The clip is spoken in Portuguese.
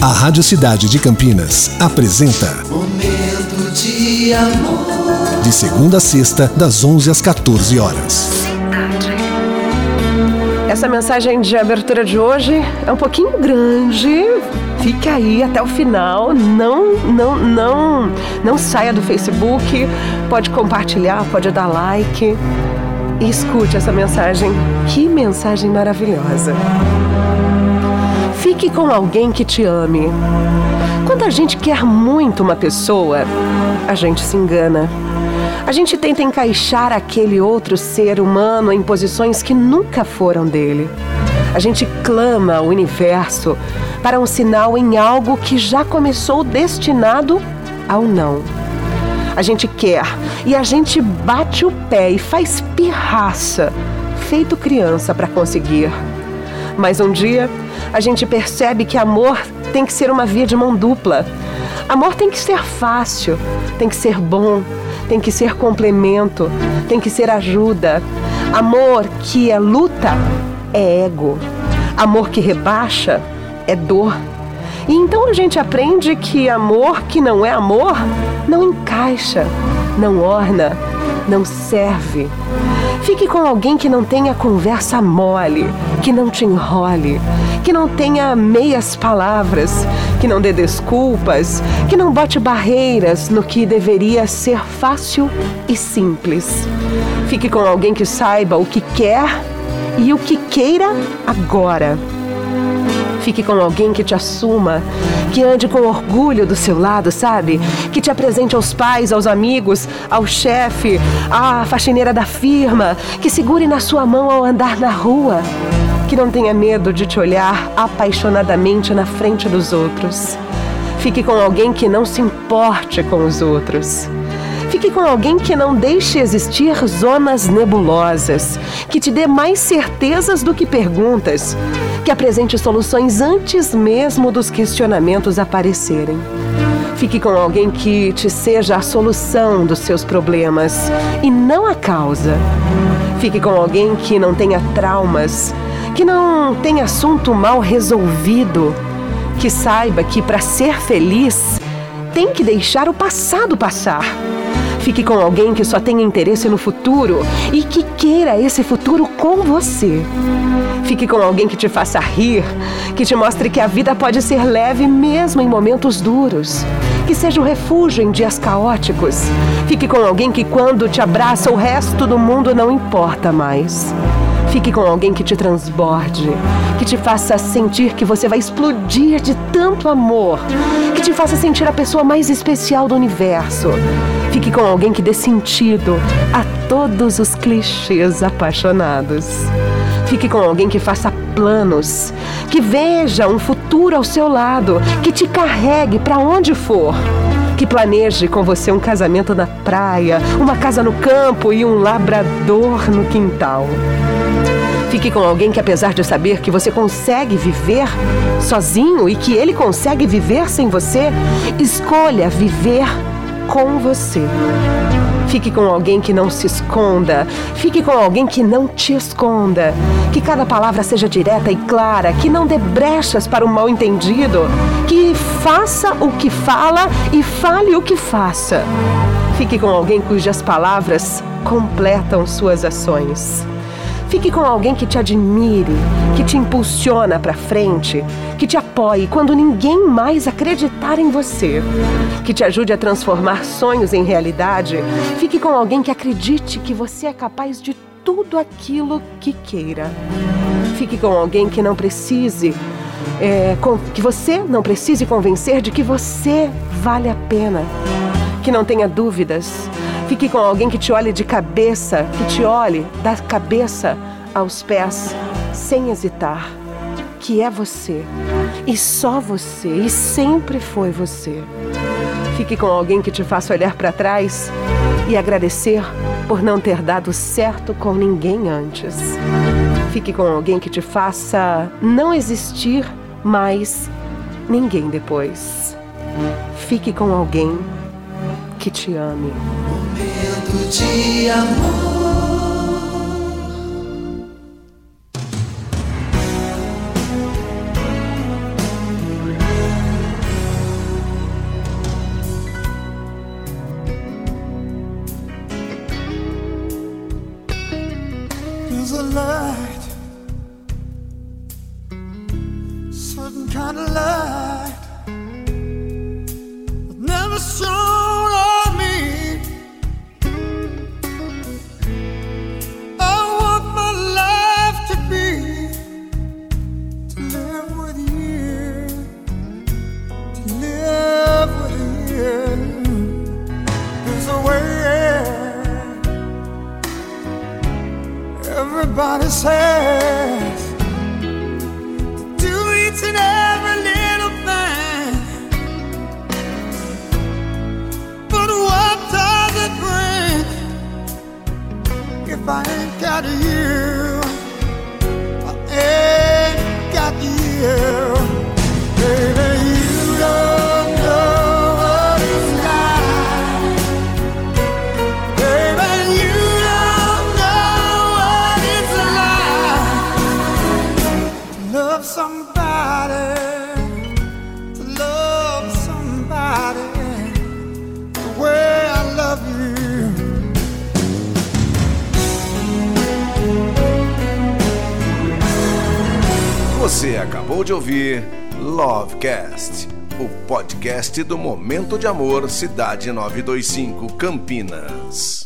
A Rádio Cidade de Campinas apresenta Momento de amor. De segunda a sexta, das 11 às 14 horas. Essa mensagem de abertura de hoje é um pouquinho grande. Fique aí até o final. Não, não, não, não saia do Facebook. Pode compartilhar, pode dar like. E escute essa mensagem. Que mensagem maravilhosa. Fique com alguém que te ame. Quando a gente quer muito uma pessoa, a gente se engana. A gente tenta encaixar aquele outro ser humano em posições que nunca foram dele. A gente clama ao universo para um sinal em algo que já começou destinado ao não. A gente quer e a gente bate o pé e faz pirraça, feito criança para conseguir. Mas um dia a gente percebe que amor tem que ser uma via de mão dupla. Amor tem que ser fácil, tem que ser bom, tem que ser complemento, tem que ser ajuda. Amor que é luta é ego. Amor que rebaixa é dor. E então a gente aprende que amor que não é amor não encaixa, não orna, não serve. Fique com alguém que não tenha conversa mole, que não te enrole, que não tenha meias palavras, que não dê desculpas, que não bote barreiras no que deveria ser fácil e simples. Fique com alguém que saiba o que quer e o que queira agora. Fique com alguém que te assuma, que ande com orgulho do seu lado, sabe? Que te apresente aos pais, aos amigos, ao chefe, à faxineira da firma, que segure na sua mão ao andar na rua. Que não tenha medo de te olhar apaixonadamente na frente dos outros. Fique com alguém que não se importe com os outros. Fique com alguém que não deixe existir zonas nebulosas, que te dê mais certezas do que perguntas, que apresente soluções antes mesmo dos questionamentos aparecerem. Fique com alguém que te seja a solução dos seus problemas e não a causa. Fique com alguém que não tenha traumas, que não tenha assunto mal resolvido, que saiba que para ser feliz tem que deixar o passado passar Fique com alguém que só tenha interesse no futuro e que queira esse futuro com você. Fique com alguém que te faça rir, que te mostre que a vida pode ser leve mesmo em momentos duros, que seja o refúgio em dias caóticos. Fique com alguém que, quando te abraça, o resto do mundo não importa mais. Fique com alguém que te transborde, que te faça sentir que você vai explodir de tanto amor, que te faça sentir a pessoa mais especial do universo. Fique com alguém que dê sentido a todos os clichês apaixonados. Fique com alguém que faça planos, que veja um futuro ao seu lado, que te carregue para onde for que planeje com você um casamento na praia, uma casa no campo e um labrador no quintal. Fique com alguém que, apesar de saber que você consegue viver sozinho e que ele consegue viver sem você, escolha viver com você. Fique com alguém que não se esconda. Fique com alguém que não te esconda. Que cada palavra seja direta e clara. Que não dê brechas para o mal entendido. Que faça o que fala e fale o que faça. Fique com alguém cujas palavras completam suas ações. Fique com alguém que te admire, que te impulsiona para frente, que te apoie quando ninguém mais acreditar em você, que te ajude a transformar sonhos em realidade. Fique com alguém que acredite que você é capaz de tudo aquilo que queira. Fique com alguém que não precise, é, que você não precise convencer de que você vale a pena. Que não tenha dúvidas, Fique com alguém que te olhe de cabeça, que te olhe da cabeça aos pés, sem hesitar. Que é você. E só você. E sempre foi você. Fique com alguém que te faça olhar para trás e agradecer por não ter dado certo com ninguém antes. Fique com alguém que te faça não existir mais ninguém depois. Fique com alguém It's Momento de amor. A light, certain kind of light, but never shown. Everybody says to do each and every little thing. But what does it bring if I ain't got you? Love somebody, to love somebody the way I love you. Você acabou de ouvir Lovecast, o podcast do Momento de Amor Cidade 925 Campinas.